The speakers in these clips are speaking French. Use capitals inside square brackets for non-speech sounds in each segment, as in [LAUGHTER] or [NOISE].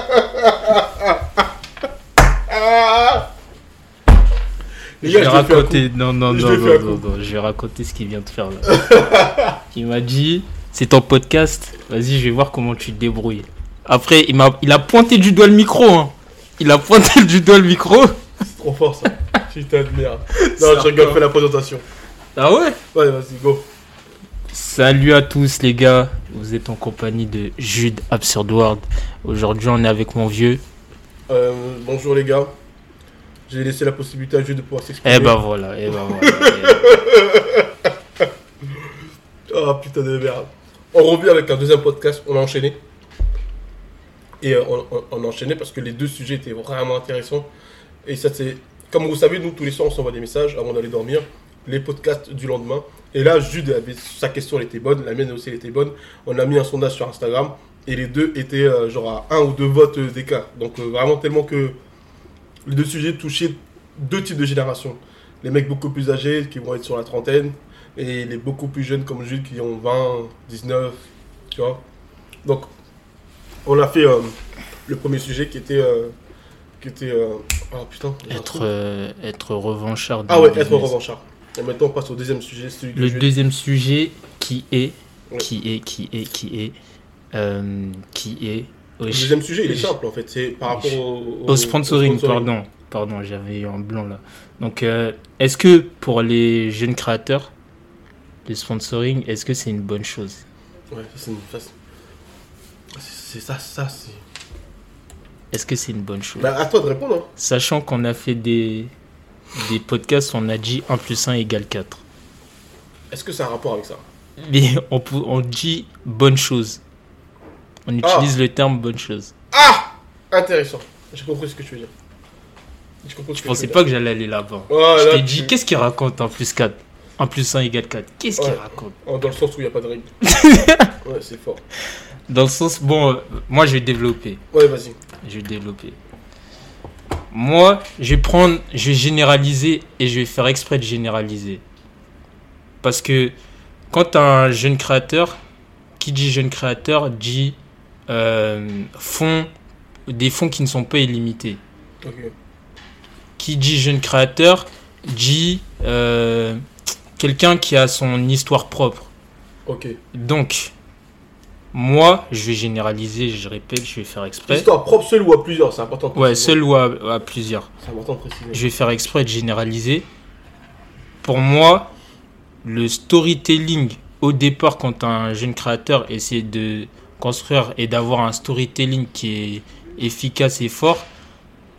[LAUGHS] raconter. coup. Non, non, Je non, non, vais raconter ce qu'il vient de faire là. [LAUGHS] il m'a dit c'est ton podcast. Vas-y, je vais voir comment tu te débrouilles. Après, il, m'a, il a pointé du doigt le micro. hein. Il a pointé du doigt le micro. C'est trop fort ça. Putain de merde. Non, je rigole, fais la présentation. Ah ouais? Ouais, vas-y, go. Salut à tous les gars. Vous êtes en compagnie de Jude Absurd World. Aujourd'hui, on est avec mon vieux. Euh, bonjour les gars. J'ai laissé la possibilité à Jules de pouvoir s'exprimer. Eh ben voilà, eh ben voilà. eh [LAUGHS] ben. Ah putain de merde. On revient avec un deuxième podcast, on a enchaîné. Et euh, on, on- on a enchaîné parce que les deux sujets étaient vraiment intéressants. Et ça c'est, comme vous savez, nous tous les soirs on s'envoie des messages avant d'aller dormir. Les podcasts du lendemain. Et là, Jude avait sa question elle était bonne, la mienne aussi elle était bonne. On a mis un sondage sur Instagram et les deux étaient euh, genre à un ou deux votes d'écart. Donc euh, vraiment tellement que les deux sujets touchaient deux types de générations. Les mecs beaucoup plus âgés qui vont être sur la trentaine et les beaucoup plus jeunes comme Jules qui ont 20, 19, tu vois. Donc, on a fait euh, le premier sujet qui était. euh, qui était. euh, oh putain. être, euh, être revanchard. Ah ouais, être revanchard. Et maintenant, on passe au deuxième sujet, celui Le deuxième sujet qui est, Ouais. qui est, qui est, qui est, qui est Le deuxième sujet, il est simple en fait. C'est par rapport au, au sponsoring, pardon, pardon, j'avais eu un blanc là. Donc, euh, est-ce que pour les jeunes créateurs, le sponsoring, est-ce que c'est une bonne chose? Ouais, c'est une. C'est ça, ça, c'est. Est-ce que c'est une bonne chose? Bah, à toi de répondre. Hein. Sachant qu'on a fait des, des podcasts, on a dit 1 plus 1 égale 4. Est-ce que ça a un rapport avec ça? Mais on, pou- on dit bonne chose. On utilise le terme bonne chose. Ah Intéressant. J'ai compris ce que tu veux dire. Je que pensais pas que j'allais aller là-bas. Ouais, Je là, t'ai dit, tu- qu'est-ce qu'il raconte 1 plus 4 1 plus 1 égale 4. Qu'est-ce qu'il raconte? Oh, Dans le sens où il n'y a pas de règle. [LAUGHS] ouais, c'est fort. Dans le sens, bon, euh, moi je vais développer. Ouais, vas-y. Je vais développer. Moi, je vais prendre, je vais généraliser et je vais faire exprès de généraliser. Parce que quand as un jeune créateur, qui dit jeune créateur dit fonds, des fonds qui ne sont pas illimités. Qui dit jeune créateur dit euh, quelqu'un qui a son histoire propre. Ok. Donc, moi, je vais généraliser, je répète, je vais faire exprès. Histoire propre seul ou à plusieurs, c'est important de Ouais, seul ou à, à plusieurs. C'est important de préciser. Je vais faire exprès de généraliser. Pour moi, le storytelling, au départ, quand un jeune créateur essaie de construire et d'avoir un storytelling qui est efficace et fort,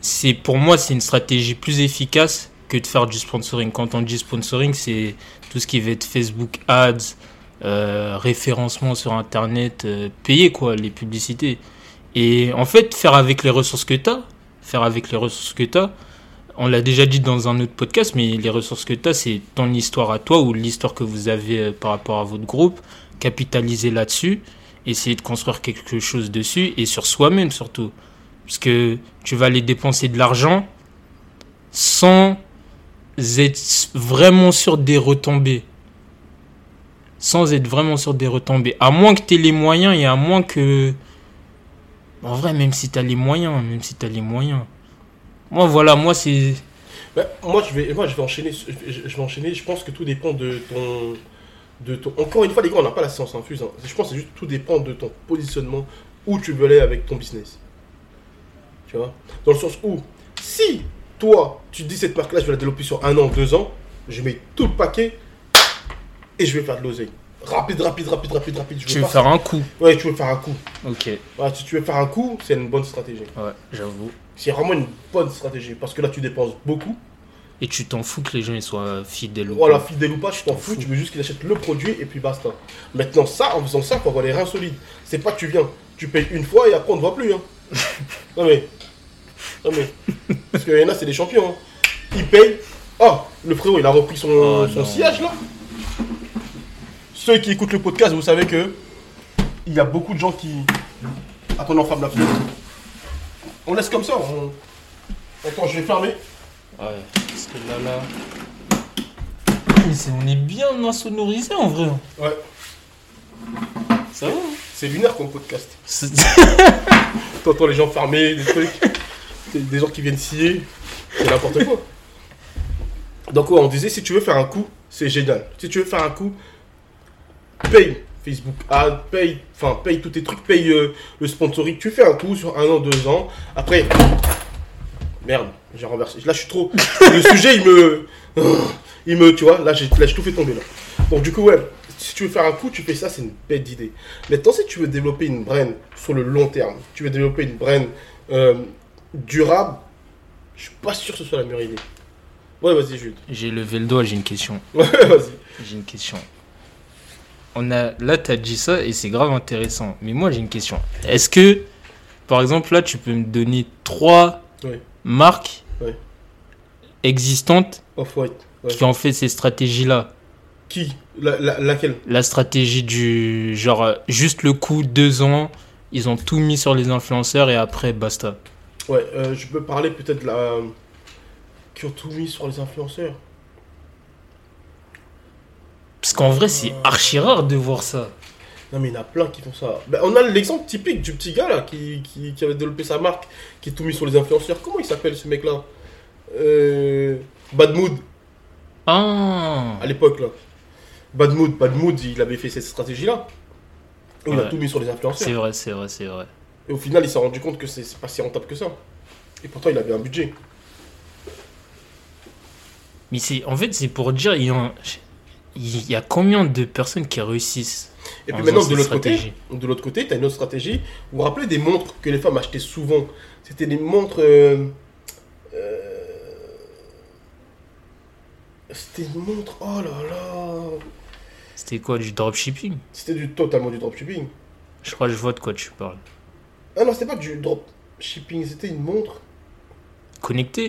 c'est pour moi, c'est une stratégie plus efficace que de faire du sponsoring. Quand on dit sponsoring, c'est tout ce qui va être Facebook Ads, euh, référencement sur Internet, euh, payer quoi, les publicités. Et en fait, faire avec les ressources que tu faire avec les ressources que tu as, on l'a déjà dit dans un autre podcast, mais les ressources que tu as, c'est ton histoire à toi ou l'histoire que vous avez euh, par rapport à votre groupe. Capitaliser là-dessus, essayer de construire quelque chose dessus et sur soi-même surtout. Parce que tu vas aller dépenser de l'argent sans être vraiment sûr des retombées. Sans être vraiment sûr des retombées. À moins que tu aies les moyens et à moins que. En vrai, même si tu as les moyens, même si tu les moyens. Moi, voilà, moi, c'est. Bah, moi, je vais, moi, je vais enchaîner. Je vais enchaîner. Je pense que tout dépend de ton, de ton. Encore une fois, les gars, on n'a pas la science infuse. hein. Je pense que c'est juste tout dépend de ton positionnement, où tu veux aller avec ton business. Tu vois? Dans le sens où, si toi, tu dis cette marque-là, je vais la développer sur un an, deux ans, je mets tout le paquet et je vais faire de l'oseille. Rapide, rapide, rapide, rapide, rapide. Je Tu veux pas- faire un coup. Ouais, tu veux faire un coup. Ok. Si tu veux faire un coup, c'est une bonne stratégie. Ouais, j'avoue. C'est vraiment une bonne stratégie parce que là, tu dépenses beaucoup Et tu t'en fous que les gens ils soient fidèles ou Voilà, pas. fidèle ou pas, tu t'en fous, tu veux juste qu'il achète le produit et puis basta. Maintenant, ça, en faisant ça, faut avoir les reins solides. C'est pas tu viens, tu payes une fois et après on ne voit plus. Hein. [LAUGHS] non mais. Non mais. Parce qu'il y en a, c'est des champions. Hein. Ils payent. Oh, le frérot, il a repris son, Oh, son sillage là. Ceux qui écoutent le podcast, vous savez que. Il y a beaucoup de gens qui. Attends, on ferme la fenêtre. On laisse comme ça. on- Attends, je vais fermer. Ouais, parce que là, là. On est bien insonorisé en vrai. Ouais, Ça va hein c'est lunaire comme podcast. [LAUGHS] T'entends les gens fermer, des trucs, des, gens qui viennent scier, c'est n'importe quoi. Donc ouais, on disait si tu veux faire un coup, c'est génial. Si tu veux faire un coup, paye Facebook Ad, paye, enfin paye tous tes trucs, paye euh, le sponsoring. Tu fais un coup sur un an, deux ans. Après, merde, j'ai renversé. Là je suis trop. Le [LAUGHS] sujet il me, [SIGHS] il me, tu vois, là j'ai, là j'ai tout fait tomber là. Donc du coup ouais, si tu veux faire un coup, tu fais ça, c'est une bête d'idée. Maintenant si tu veux développer une brain sur le long terme, tu veux développer une brain euh, durable, je suis pas sûr que ce soit la meilleure idée. Ouais, vas-y Jude. J'ai levé le doigt, j'ai une question. [LAUGHS] Ouais, vas-y. J'ai une question. On a, là, tu as dit ça et c'est grave intéressant. Mais moi, j'ai une question. Est-ce que, par exemple, là, tu peux me donner trois Ouais. Marques Ouais. existantes Off-white. Ouais. qui ont fait ces stratégies-là Qui? La, la- Laquelle? La stratégie du genre, euh, juste le coup, deux ans, ils ont tout mis sur les influenceurs et après, basta. Ouais, euh, je peux parler peut-être de la. qui ont tout mis sur les influenceurs. Parce qu'en vrai, c'est archi rare de voir ça. Non, mais il y en a plein qui font ça. Ben, on a l'exemple typique du petit gars là qui, qui, qui avait développé sa marque, qui a tout mis sur les influenceurs. Comment il s'appelle ce mec là euh, Bad Mood, Ah à l'époque là. Bad Mood, Bad Mood, il avait fait cette stratégie là. Il a Ouais. tout mis sur les C'est influenceurs. vrai, c'est vrai, c'est vrai. Et au final, il s'est rendu compte que c'est c'est pas si rentable que ça. Et pourtant, il avait un budget. Mais c'est, en fait, c'est pour dire, il y, a, il y a combien de personnes qui réussissent? Et puis maintenant, de l'autre côté, de l'autre côté, tu as une autre stratégie. Vous vous rappelez des montres que les femmes achetaient souvent? C'était des montres. euh, euh, C'était une montre. Oh là là C'était quoi, du dropshipping? C'était du totalement du dropshipping. Je crois que je vois de quoi tu parles. Ah non, c'était pas du dropshipping, c'était une montre. Connecté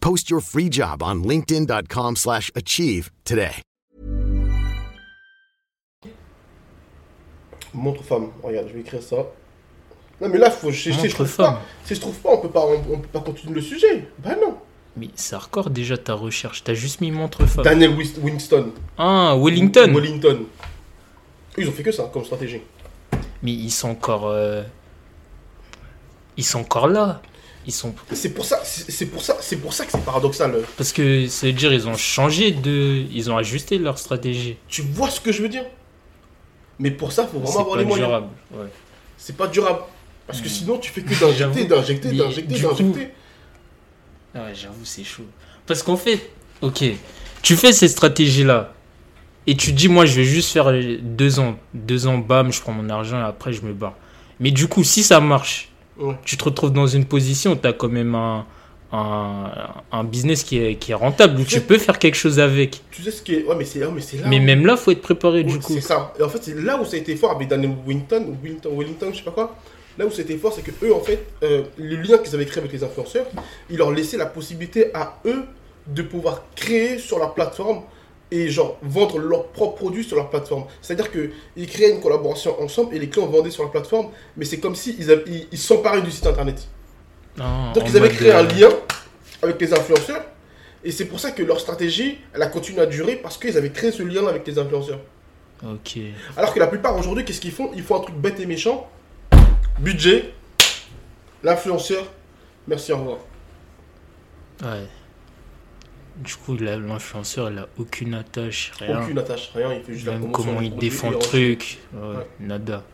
Post your free job on linkedin.com/achieve slash achieve today. Montre femme. Regarde, je vais écrire ça. Non, mais là, faut, je, je, trouve femme. pas. Si je trouve pas, on peut pas, on, on peut pas continuer le sujet. Bah non. Mais c'est hardcore déjà ta recherche. T'as juste mis montre femme. Daniel Winston. Ah, Wellington. Wellington. Ils ont fait que ça comme stratégie. Mais ils sont encore. euh, Ils sont encore là. Ils sont. C'est pour ça, c'est c'est pour ça, c'est pour ça que c'est paradoxal. Parce que ça veut dire ils ont changé de. Ils ont ajusté leur stratégie. Tu vois ce que je veux dire? Mais pour ça, faut C'est vraiment avoir pas les moyens. durable. Ouais. C'est pas durable. Parce que sinon, tu fais que d'injecter, d'injecter, d'injecter, coup- d'injecter. Ah ouais, j'avoue, c'est chaud. Parce qu'en fait, ok, tu fais ces stratégies-là et tu dis, moi, je vais juste faire deux ans. Deux ans, bam, je prends mon argent et après, je me barre. Mais du coup, si ça marche, Ouais. tu te retrouves dans une position où tu as quand même un, un, un business qui est, qui est rentable, où tu peux faire quelque chose avec. Tu sais ce qui est. Ouais, mais c'est mais là. Mais où- même là, faut être préparé du coup. C'est ça. Et en fait, c'est là où ça a été fort avec Daniel Wellington, Wellington, Wellington, je sais pas quoi. Là où c'était fort, c'est que eux, en fait, euh, le lien qu'ils avaient créé avec les influenceurs, ils leur laissaient la possibilité à eux de pouvoir créer sur leur plateforme et genre vendre leurs propres produits sur leur plateforme. C'est-à-dire qu'ils créaient une collaboration ensemble et les clients vendaient sur la plateforme, mais c'est comme s'ils ils, ils, ils s'emparaient du site internet. Non, Donc ils avaient créé un euh, lien avec les influenceurs et c'est pour ça que leur stratégie, elle a continué à durer parce qu'ils avaient créé ce lien avec les influenceurs. Ok. Alors que la plupart aujourd'hui, qu'est-ce qu'ils font? Ils font un truc bête et méchant. Budget, l'influenceur, merci, au revoir. Ouais. Du coup, l'influenceur, il a aucune attache, rien. Aucune attache, rien, il fait juste Même comment il défend le truc. Ouais, Ouais. nada.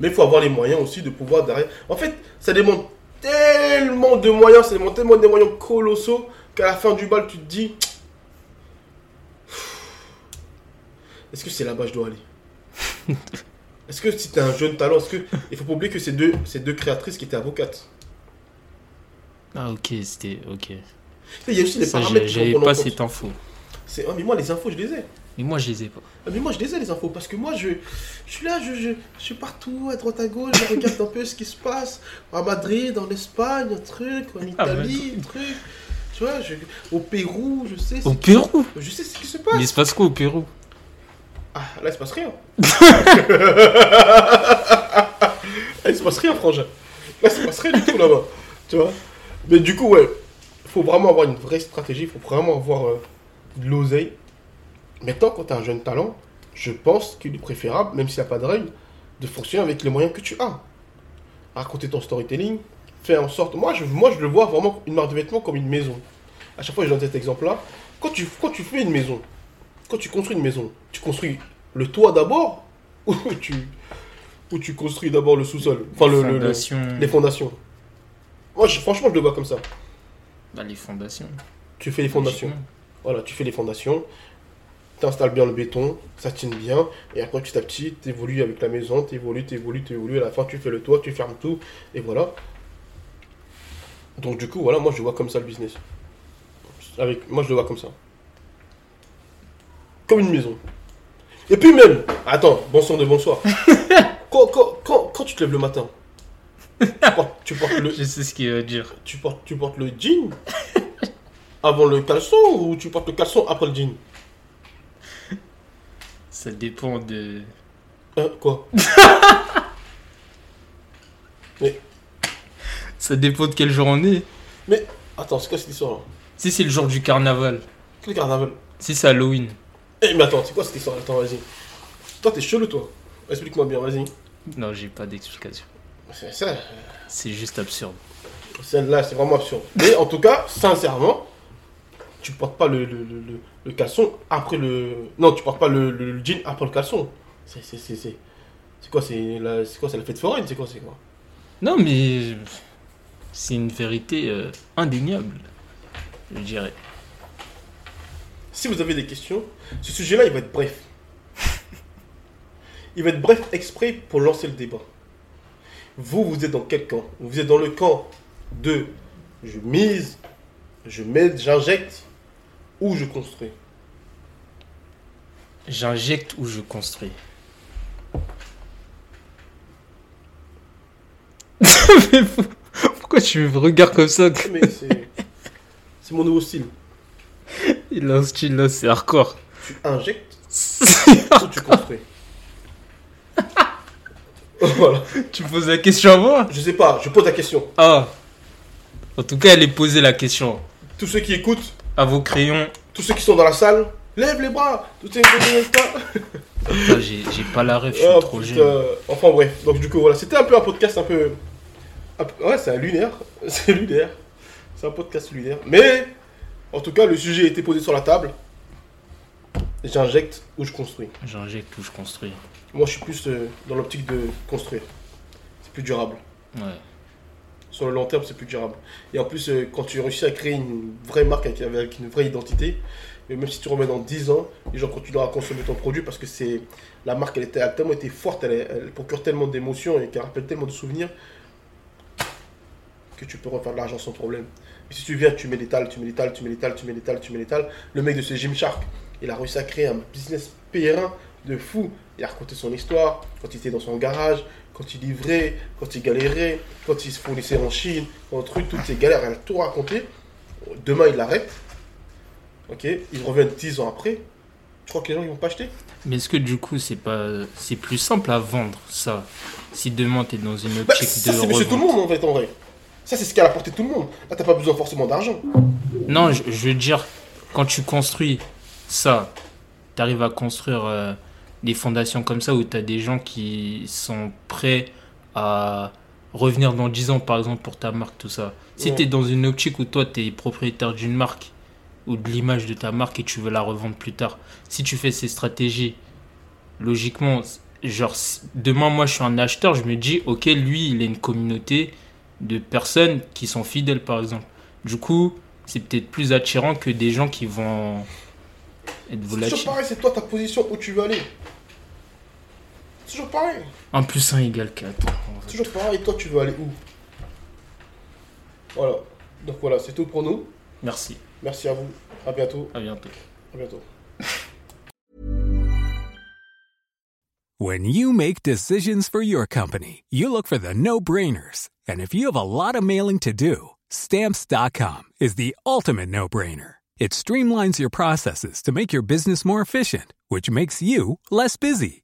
Mais il faut avoir les moyens aussi de pouvoir derrière. En fait, ça demande tellement de moyens, ça demande tellement de moyens colossaux qu'à la fin du bal, tu te dis Est-ce que c'est là-bas que je dois aller? [LAUGHS] Est-ce que si t'es un jeune talent, est-ce que. Il faut pas oublier que ces deux, ces deux créatrices qui étaient avocates. Ah, ok, c'était. Ok. Il y a aussi les Ça, paramètres j'avais pas cette info. C'est- ah, mais moi, les infos, je les ai. Mais moi, je les ai pas. Ah, mais moi, je les ai, les infos, parce que moi, je, je suis là, je, je, je suis partout, à droite, à gauche, je regarde un peu ce qui se passe. À Madrid, en Espagne, un truc, en Ah, Italie, un truc. Tu vois, je- au Pérou, je sais. ce Au qui- Pérou Je sais ce qui se Mais passe. il se passe quoi au Pérou? Ah, là, il se passe rien. là, [LAUGHS] il se passe rien, frangin. Là, il se passe rien du tout là-bas. Tu vois? Mais du coup, ouais, il faut vraiment avoir une vraie stratégie, il faut vraiment avoir euh, de l'oseille. Maintenant, quand tu as un jeune talent, je pense qu'il est préférable, même s'il n'y a pas de règle, de fonctionner avec les moyens que tu as. Raconter ton storytelling, faire en sorte. Moi je, moi, je le vois vraiment une marque de vêtements comme une maison. À chaque fois, je donne cet exemple-là. Quand tu, quand tu fais une maison, quand tu construis une maison, tu construis le toit d'abord [LAUGHS] ou tu, ou tu construis d'abord le sous-sol? Enfin, le, le- le- Fondation. les fondations. Moi, je- franchement, je le vois comme ça. Bah, les fondations. Tu fais les fondations. Voilà, tu fais les fondations, tu installes bien le béton, ça tient bien, et après petit à petit, tu évolues avec la maison, tu évolues, tu évolues, tu évolues, à la fin tu fais le toit, tu fermes tout, et voilà. Donc du coup, voilà, moi je vois comme ça le business. Avec, moi je le vois comme ça. Comme une maison. Et puis même, attends, bonsoir de bonsoir. [LAUGHS] quand, quand, quand, quand tu te lèves le matin, tu portes, tu portes le, [LAUGHS] Je sais ce qu'il va dire. tu portes, tu portes le jean [LAUGHS] avant le caleçon ou tu portes le caleçon après le jean? Ça dépend de. Hein, Quoi? [LAUGHS] Ça dépend de quel jour on est. Mais attends, c'est quoi cette histoire? Si c'est le jour du carnaval. Quel carnaval? Si c'est Halloween. Eh mais attends, c'est quoi cette histoire? Attends, vas-y. Toi t'es chelou toi. Explique-moi bien, vas-y. Non, j'ai pas d'explication. C'est ça. C'est juste absurde. Celle-là, c'est vraiment absurde. Mais en tout cas, sincèrement, tu portes pas le, le, le, le- le caleçon après le. Non, tu portes pas le, jean après le caleçon. C'est quoi C'est la c'est quoi C'est la fête foraine C'est quoi C'est quoi? Non, mais. C'est une vérité euh, indéniable. Je dirais. Si vous avez des questions, ce sujet-là, il va être bref. Il va être bref exprès pour lancer le débat. Vous, vous êtes dans quel camp? Vous êtes dans le camp de je mise, je mets, j'injecte ou je construis? J'injecte ou je construis? Mais [LAUGHS] pourquoi tu me regardes comme ça? C'est mon nouveau style. Il a un style là, c'est hardcore. Tu injectes [LAUGHS] ou tu construis? [LAUGHS] voilà. tu poses la question à moi Je sais pas, je pose la question. Ah En tout cas, elle est posée la question. Tous ceux qui écoutent, À vos crayons. tous ceux qui sont dans la salle, lève les bras. Tous ceux qui sont pas. Putain, j'ai j'ai pas la ref, je suis Ah, trop putain. jeune. Enfin bref, donc du coup voilà, c'était un peu un podcast un peu... un peu- Ouais, c'est un lunaire, [LAUGHS] c'est lunaire. C'est un podcast lunaire. Mais, en tout cas, le sujet a été posé sur la table. J'injecte ou je construis. J'injecte ou je construis. Moi, je suis plus euh, dans l'optique de construire. C'est plus durable. Ouais. Sur le long terme, c'est plus durable. Et en plus, euh, quand tu réussis à créer une vraie marque avec, avec une vraie identité, même si tu remets dans 10 ans, les gens continueront à consommer ton produit parce que c'est la marque, elle, était, elle a tellement été forte, elle, procure tellement d'émotions et qu'elle rappelle tellement de souvenirs que tu peux refaire de l'argent sans problème. Mais si tu viens, tu mets l'étal, tu mets l'étal, tu mets l'étal, tu mets l'étal, tu mets l'étal, le mec de ce Gymshark, il a réussi à créer un business périn de fou. Il a raconté son histoire, quand il était dans son garage, quand il livrait, quand il galérait, quand il se fournissait en Chine, en truc, toutes ces galères, elle a tout raconté. Demain, il l'arrête. Ok, ils reviennent 10 ans après. Tu crois que les gens ils vont pas acheter? Mais est-ce que du coup, c'est pas, c'est plus simple à vendre ça? Si demain t'es dans une Bah, optique ça, de c'est tout le monde en fait, en vrai. Ça, c'est ce qu'elle a apporté tout le monde. Là, t'as pas besoin forcément d'argent. Non, je, je veux dire, quand tu construis ça, tu arrives à construire euh, des fondations comme ça où tu as des gens qui sont prêts à revenir dans 10 ans, par exemple, pour ta marque, tout ça. Si Ouais. tu es dans une optique où toi, tu es propriétaire d'une marque ou de l'image de ta marque et tu veux la revendre plus tard, si tu fais ces stratégies, logiquement, genre, demain, moi, je suis un acheteur, je me dis, ok, lui, il a une communauté de personnes qui sont fidèles, par exemple. Du coup, c'est peut-être plus attirant que des gens qui vont être C'est volatiles. pareil, c'est toi ta position où tu veux aller. Toujours pareil. 1 plus 1 égale 4. C'est toujours pareil, toi tu veux aller où? Voilà. Donc voilà, c'est tout pour nous. Merci. Merci à vous. À bientôt. À bientôt. À bientôt. When you make decisions for your company, you look for the no brainers. And if you have a lot of mailing to do, stamps.com is the ultimate no brainer. It streamlines your processes to make your business more efficient, which makes you less busy.